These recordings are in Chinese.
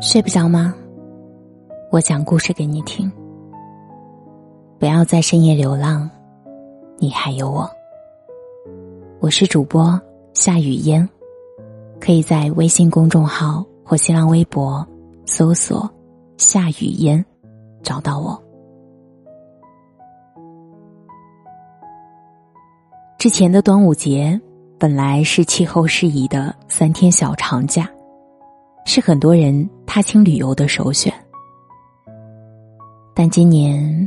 睡不着吗？我讲故事给你听。不要在深夜流浪，你还有我。我是主播夏雨嫣，可以在微信公众号或新浪微博搜索“夏雨嫣”找到我。之前的端午节本来是气候适宜的三天小长假。是很多人踏青旅游的首选，但今年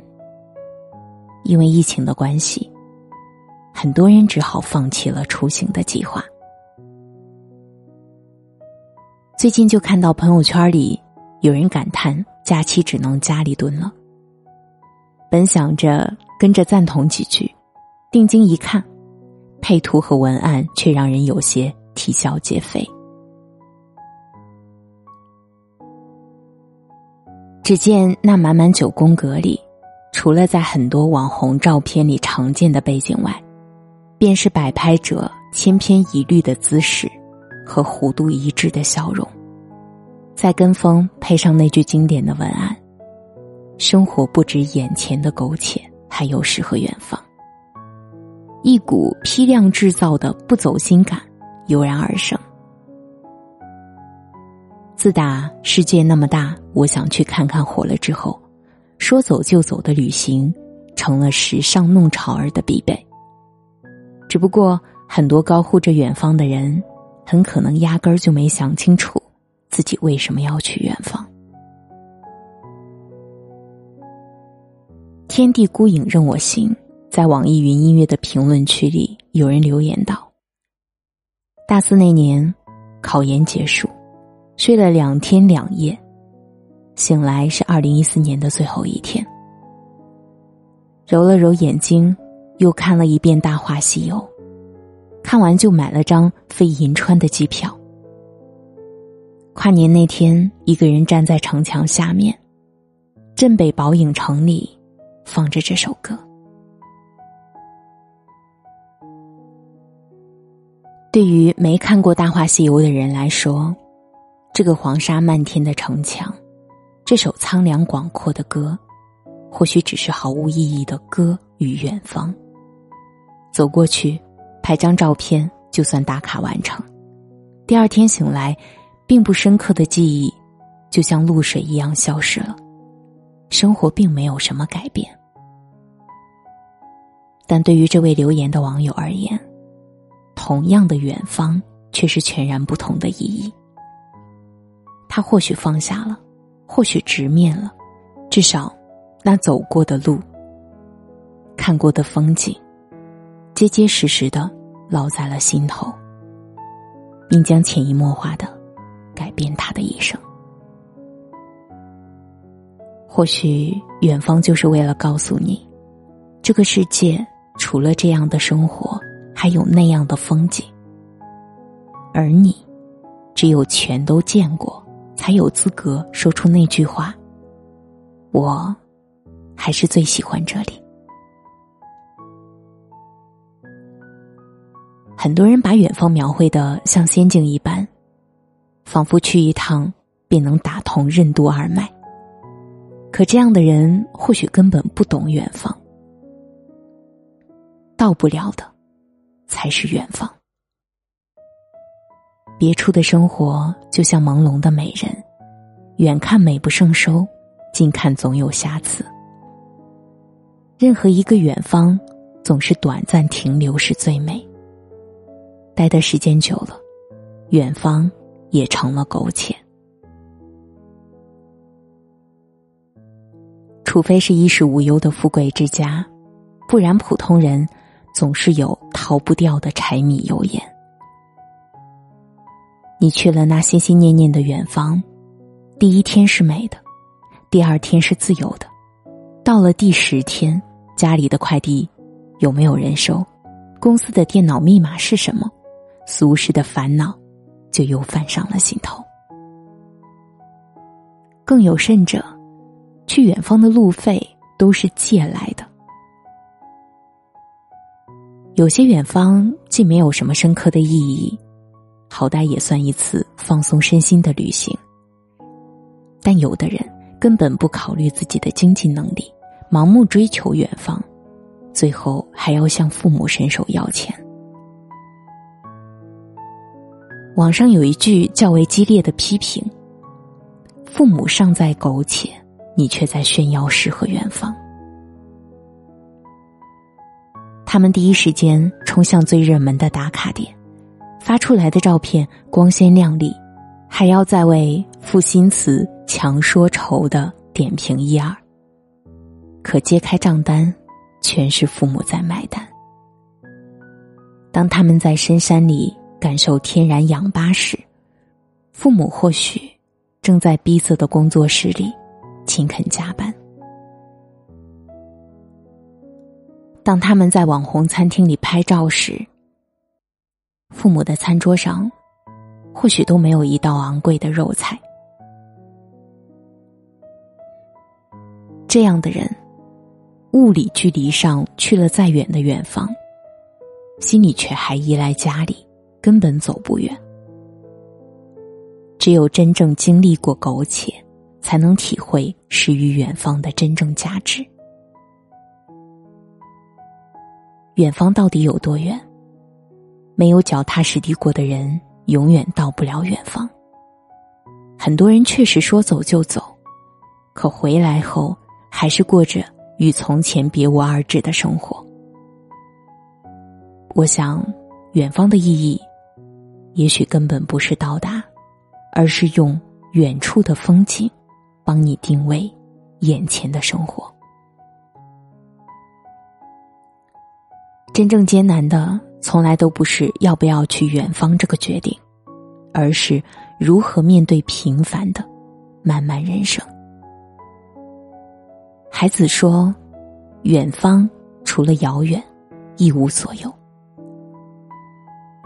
因为疫情的关系，很多人只好放弃了出行的计划。最近就看到朋友圈里有人感叹假期只能家里蹲了，本想着跟着赞同几句，定睛一看，配图和文案却让人有些啼笑皆非。只见那满满九宫格里，除了在很多网红照片里常见的背景外，便是摆拍者千篇一律的姿势和弧度一致的笑容。再跟风配上那句经典的文案：“生活不止眼前的苟且，还有诗和远方。”一股批量制造的不走心感油然而生。自打世界那么大，我想去看看火了之后，说走就走的旅行成了时尚弄潮儿的必备。只不过很多高呼着远方的人，很可能压根儿就没想清楚自己为什么要去远方。天地孤影任我行，在网易云音乐的评论区里，有人留言道：“大四那年，考研结束。”睡了两天两夜，醒来是二零一四年的最后一天。揉了揉眼睛，又看了一遍《大话西游》，看完就买了张飞银川的机票。跨年那天，一个人站在城墙下面，镇北宝影城里放着这首歌。对于没看过《大话西游》的人来说。这个黄沙漫天的城墙，这首苍凉广阔的歌，或许只是毫无意义的歌与远方。走过去，拍张照片，就算打卡完成。第二天醒来，并不深刻的记忆，就像露水一样消失了。生活并没有什么改变，但对于这位留言的网友而言，同样的远方，却是全然不同的意义。他或许放下了，或许直面了，至少，那走过的路、看过的风景，结结实实的烙在了心头，并将潜移默化的改变他的一生。或许远方就是为了告诉你，这个世界除了这样的生活，还有那样的风景，而你，只有全都见过。才有资格说出那句话。我，还是最喜欢这里。很多人把远方描绘的像仙境一般，仿佛去一趟便能打通任督二脉。可这样的人或许根本不懂远方，到不了的，才是远方。别处的生活就像朦胧的美人，远看美不胜收，近看总有瑕疵。任何一个远方，总是短暂停留是最美。待的时间久了，远方也成了苟且。除非是衣食无忧的富贵之家，不然普通人总是有逃不掉的柴米油盐。你去了那心心念念的远方，第一天是美的，第二天是自由的，到了第十天，家里的快递有没有人收？公司的电脑密码是什么？俗世的烦恼就又泛上了心头。更有甚者，去远方的路费都是借来的。有些远方既没有什么深刻的意义。好歹也算一次放松身心的旅行，但有的人根本不考虑自己的经济能力，盲目追求远方，最后还要向父母伸手要钱。网上有一句较为激烈的批评：“父母尚在苟且，你却在炫耀诗和远方。”他们第一时间冲向最热门的打卡点，发出来的照片光鲜亮丽，还要再为负心词强说愁的点评一二。可揭开账单，全是父母在买单。当他们在深山里感受天然氧吧时，父母或许正在逼仄的工作室里勤恳加班。当他们在网红餐厅里拍照时，父母的餐桌上或许都没有一道昂贵的肉菜。这样的人，物理距离上去了再远的远方，心里却还依赖家里，根本走不远。只有真正经历过苟且，才能体会诗与远方的真正价值。远方到底有多远？没有脚踏实地过的人，永远到不了远方。很多人确实说走就走，可回来后还是过着与从前别无二致的生活。我想，远方的意义，也许根本不是到达，而是用远处的风景，帮你定位眼前的生活。真正艰难的，从来都不是要不要去远方这个决定，而是如何面对平凡的漫漫人生。孩子说：“远方除了遥远，一无所有。”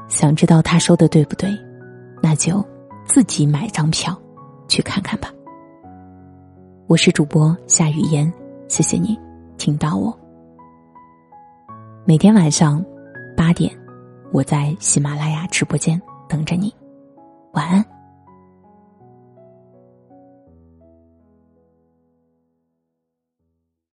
想知道他说的对不对？那就自己买张票去看看吧。我是主播夏雨嫣，谢谢你听到我。每天晚上八点，我在喜马拉雅直播间等着你。晚安。